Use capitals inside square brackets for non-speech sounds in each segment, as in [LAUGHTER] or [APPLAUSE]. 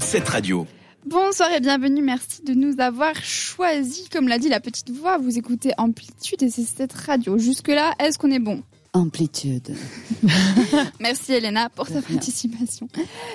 cette. Bonsoir et bienvenue, merci de nous avoir choisis. Comme l'a dit la petite voix, vous écoutez Amplitude et c'est cette radio. Jusque-là, est-ce qu'on est bon? Amplitude. [LAUGHS] Merci Elena pour ta participation.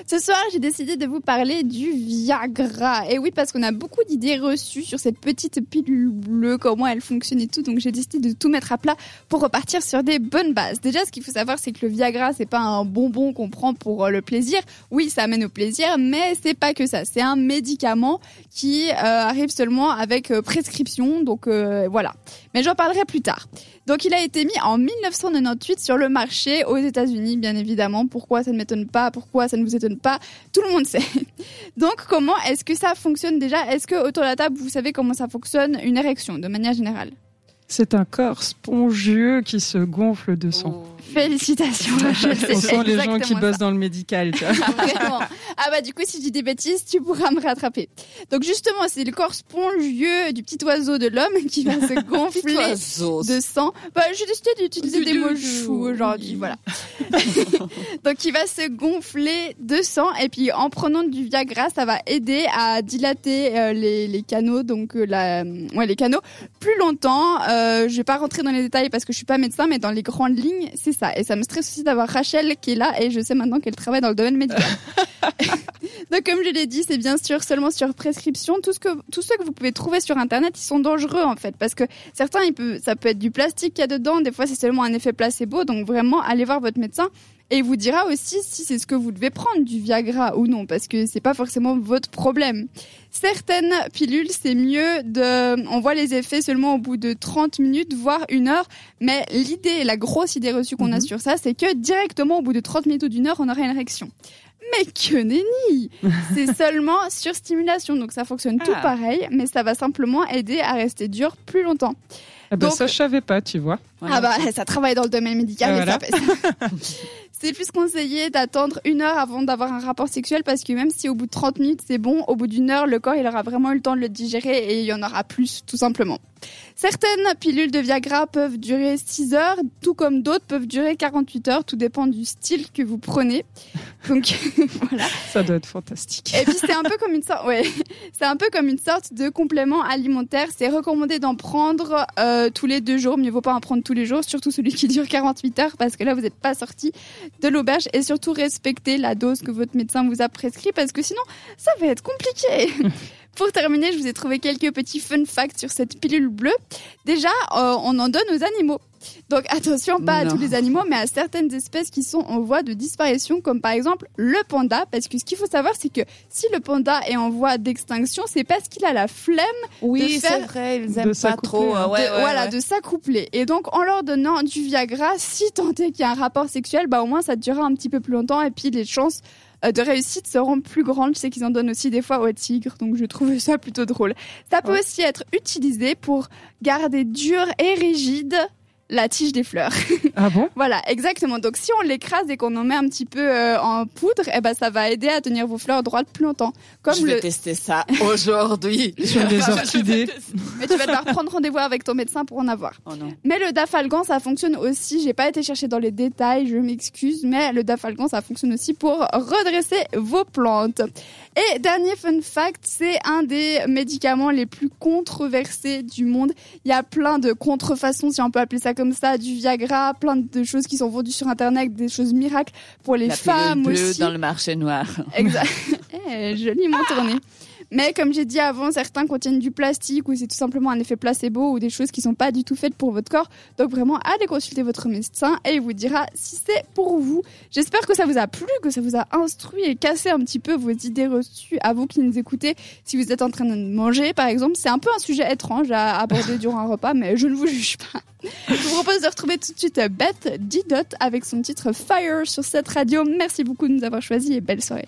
Ce soir, j'ai décidé de vous parler du Viagra. Et oui, parce qu'on a beaucoup d'idées reçues sur cette petite pilule bleue, comment elle fonctionne et tout. Donc j'ai décidé de tout mettre à plat pour repartir sur des bonnes bases. Déjà, ce qu'il faut savoir, c'est que le Viagra, c'est pas un bonbon qu'on prend pour euh, le plaisir. Oui, ça amène au plaisir, mais c'est pas que ça. C'est un médicament qui euh, arrive seulement avec euh, prescription. Donc voilà. Mais j'en parlerai plus tard. Donc il a été mis en 1998 sur le marché aux États-Unis, bien évidemment. Pourquoi ça ne m'étonne pas? Pourquoi ça ne vous étonne pas? Tout le monde [LAUGHS] sait. Donc comment est-ce que ça fonctionne déjà? Est-ce que autour de la table, vous savez comment ça fonctionne une érection de manière générale? C'est un corps spongieux qui se gonfle de sang. Oh. Félicitations, [LAUGHS] Rachel. On sent les gens qui bossent dans le médical. Tu. [LAUGHS] Vraiment. Ah bah du coup, si je dis des bêtises, tu pourras me rattraper. Donc justement, c'est le corps spongieux du petit oiseau de l'homme qui va se [LAUGHS] gonfler de sang. Bah, j'ai décidé d'utiliser des mots choux aujourd'hui, voilà. Donc il va se gonfler de sang et puis en prenant du Viagra, ça va aider à dilater euh, les, les, canaux, donc euh, la, ouais, les canaux plus longtemps. Euh, je vais pas rentrer dans les détails parce que je suis pas médecin, mais dans les grandes lignes, c'est ça. Et ça me stresse aussi d'avoir Rachel qui est là et je sais maintenant qu'elle travaille dans le domaine médical. [LAUGHS] Donc comme je l'ai dit, c'est bien sûr seulement sur prescription. Tout ce que tout ce que vous pouvez trouver sur internet, ils sont dangereux en fait parce que certains il peut ça peut être du plastique qu'il y a dedans, des fois c'est seulement un effet placebo. Donc vraiment allez voir votre médecin et il vous dira aussi si c'est ce que vous devez prendre, du Viagra ou non, parce que c'est pas forcément votre problème. Certaines pilules, c'est mieux de, on voit les effets seulement au bout de 30 minutes, voire une heure. Mais l'idée, la grosse idée reçue qu'on a mhm. sur ça, c'est que directement au bout de 30 minutes ou d'une heure, on aurait une érection. Mais que nenni [LAUGHS] C'est seulement sur stimulation, donc ça fonctionne tout ah. pareil, mais ça va simplement aider à rester dur plus longtemps. Ah bah ça, je savais pas, tu vois. Ah bah, [LAUGHS] ça travaille dans le domaine médical. ça [LAUGHS] c'est plus conseillé d'attendre une heure avant d'avoir un rapport sexuel parce que même si au bout de 30 minutes c'est bon, au bout d'une heure, le corps il aura vraiment eu le temps de le digérer et il y en aura plus, tout simplement. Certaines pilules de Viagra peuvent durer 6 heures, tout comme d'autres peuvent durer 48 heures. Tout dépend du style que vous prenez. Donc [LAUGHS] voilà. Ça doit être fantastique. Et puis c'est un peu comme une sorte, ouais, c'est un peu comme une sorte de complément alimentaire. C'est recommandé d'en prendre euh, tous les deux jours. Mieux vaut pas en prendre tous les jours, surtout celui qui dure 48 heures, parce que là vous n'êtes pas sorti de l'auberge. Et surtout respecter la dose que votre médecin vous a prescrit, parce que sinon ça va être compliqué. Pour terminer, je vous ai trouvé quelques petits fun facts sur cette pilule bleue. Déjà, euh, on en donne aux animaux. Donc attention, pas à tous les animaux, mais à certaines espèces qui sont en voie de disparition, comme par exemple le panda, parce que ce qu'il faut savoir, c'est que si le panda est en voie d'extinction, c'est parce qu'il a la flemme oui, de faire, vrai, ils aiment pas trop, de, voilà, de s'accoupler. Et donc en leur donnant du Viagra, si tant est qu'il y a un rapport sexuel, bah au moins ça durera un petit peu plus longtemps, et puis les chances euh, de réussite seront plus grandes. Je sais qu'ils en donnent aussi des fois aux tigres, donc je trouve ça plutôt drôle. Ça peut aussi être utilisé pour garder dur et rigide la tige des fleurs. Ah bon? [LAUGHS] Voilà, exactement. Donc si on l'écrase et qu'on en met un petit peu euh, en poudre, eh ben ça va aider à tenir vos fleurs droites plus longtemps. Comme je vais tester ça aujourd'hui. [LAUGHS] Sur les [LAUGHS] orchidées. Mais tu vas devoir prendre rendez-vous avec ton médecin pour en avoir. Oh non. Mais le dafalgan, ça fonctionne aussi. J'ai pas été chercher dans les détails, je m'excuse, mais le dafalgan, ça fonctionne aussi pour redresser vos plantes. Et dernier fun fact, c'est un des médicaments les plus controversés du monde. Il y a plein de contrefaçons, si on peut appeler ça comme ça, du Viagra, plein de choses qui sont vendues sur Internet, des choses miracles pour les femmes bleue aussi. dans le marché noir. Exact. [LAUGHS] eh, joliment tourné. Mais comme j'ai dit avant, certains contiennent du plastique ou c'est tout simplement un effet placebo ou des choses qui sont pas du tout faites pour votre corps. Donc vraiment, allez consulter votre médecin et il vous dira si c'est pour vous. J'espère que ça vous a plu, que ça vous a instruit et cassé un petit peu vos idées reçues à vous qui nous écoutez. Si vous êtes en train de manger, par exemple, c'est un peu un sujet étrange à aborder [LAUGHS] durant un repas, mais je ne vous juge pas. Je vous propose de retrouver tout de suite Beth Didot avec son titre Fire sur cette radio. Merci beaucoup de nous avoir choisis et belle soirée.